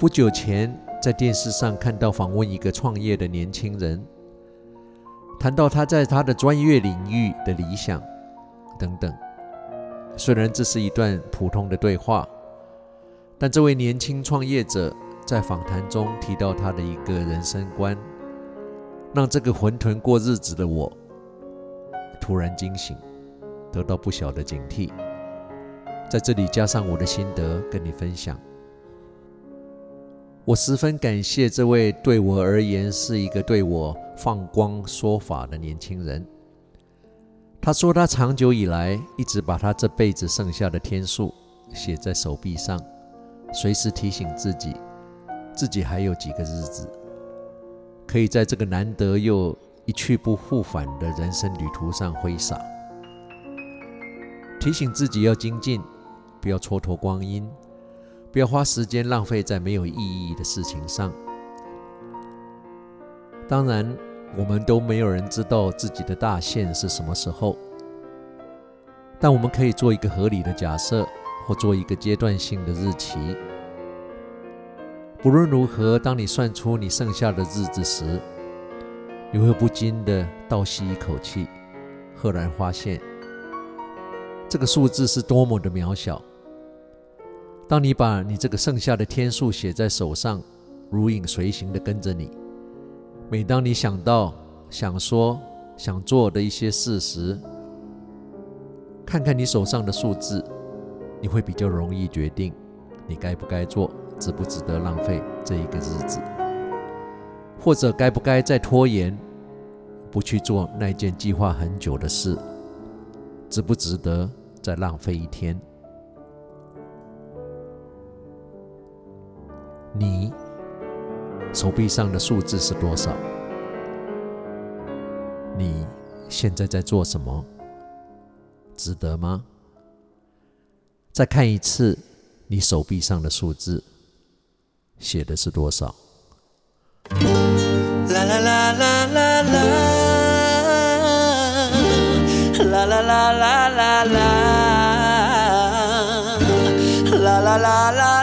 不久前在电视上看到访问一个创业的年轻人，谈到他在他的专业领域的理想等等。虽然这是一段普通的对话，但这位年轻创业者在访谈中提到他的一个人生观，让这个浑沌过日子的我突然惊醒，得到不小的警惕。在这里加上我的心得跟你分享。我十分感谢这位对我而言是一个对我放光说法的年轻人。他说他长久以来一直把他这辈子剩下的天数写在手臂上，随时提醒自己，自己还有几个日子，可以在这个难得又一去不复返的人生旅途上挥洒。提醒自己要精进，不要蹉跎光阴。不要花时间浪费在没有意义的事情上。当然，我们都没有人知道自己的大限是什么时候，但我们可以做一个合理的假设，或做一个阶段性的日期。不论如何，当你算出你剩下的日子时，你会不禁的倒吸一口气，赫然发现，这个数字是多么的渺小。当你把你这个剩下的天数写在手上，如影随形地跟着你。每当你想到、想说、想做的一些事时，看看你手上的数字，你会比较容易决定你该不该做，值不值得浪费这一个日子，或者该不该再拖延，不去做那件计划很久的事，值不值得再浪费一天。你手臂上的数字是多少？你现在在做什么？值得吗？再看一次你手臂上的数字，写的是多少？啦啦啦啦啦啦，啦啦啦啦啦啦，啦啦啦啦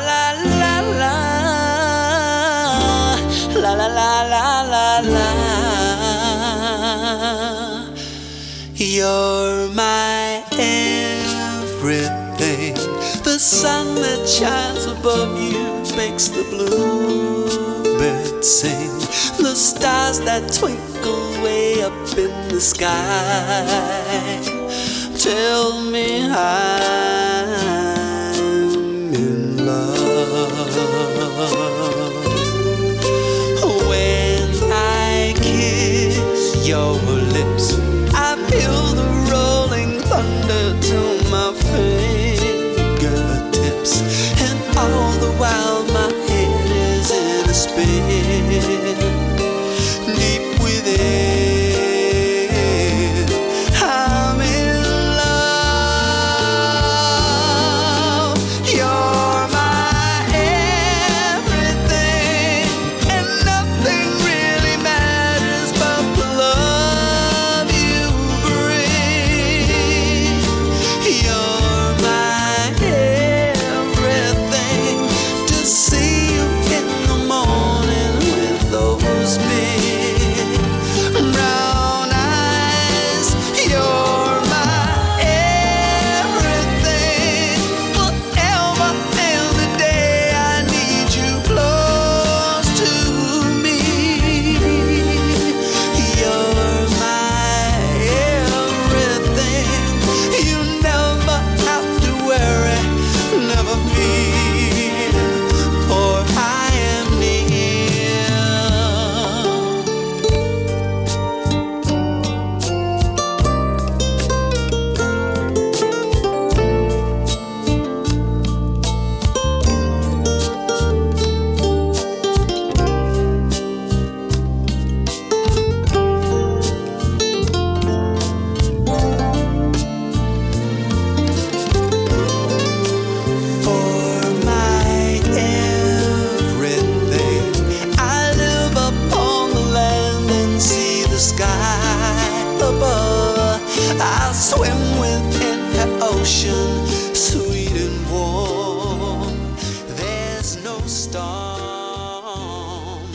shines above you makes the bluebirds sing. The stars that twinkle way up in the sky tell me I'm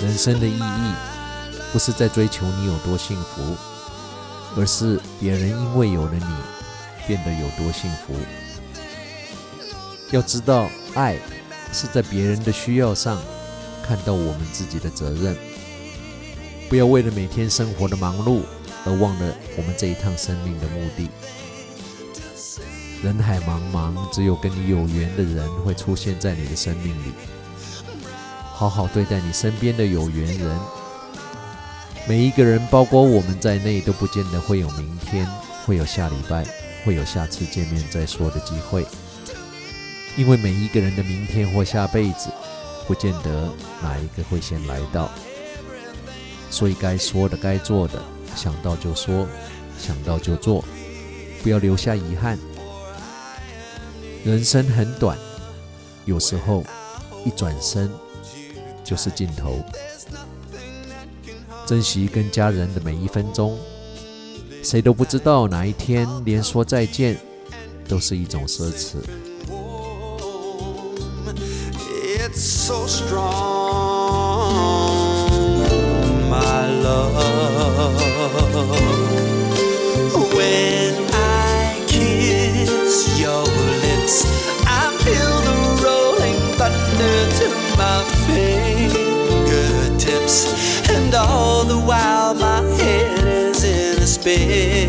人生的意义不是在追求你有多幸福，而是别人因为有了你变得有多幸福。要知道，爱是在别人的需要上看到我们自己的责任，不要为了每天生活的忙碌而忘了我们这一趟生命的目的。人海茫茫，只有跟你有缘的人会出现在你的生命里。好好对待你身边的有缘人。每一个人，包括我们在内，都不见得会有明天，会有下礼拜，会有下次见面再说的机会。因为每一个人的明天或下辈子，不见得哪一个会先来到。所以该说的、该做的，想到就说，想到就做，不要留下遗憾。人生很短，有时候一转身就是尽头。珍惜跟家人的每一分钟，谁都不知道哪一天连说再见都是一种奢侈。So strong, my love baby.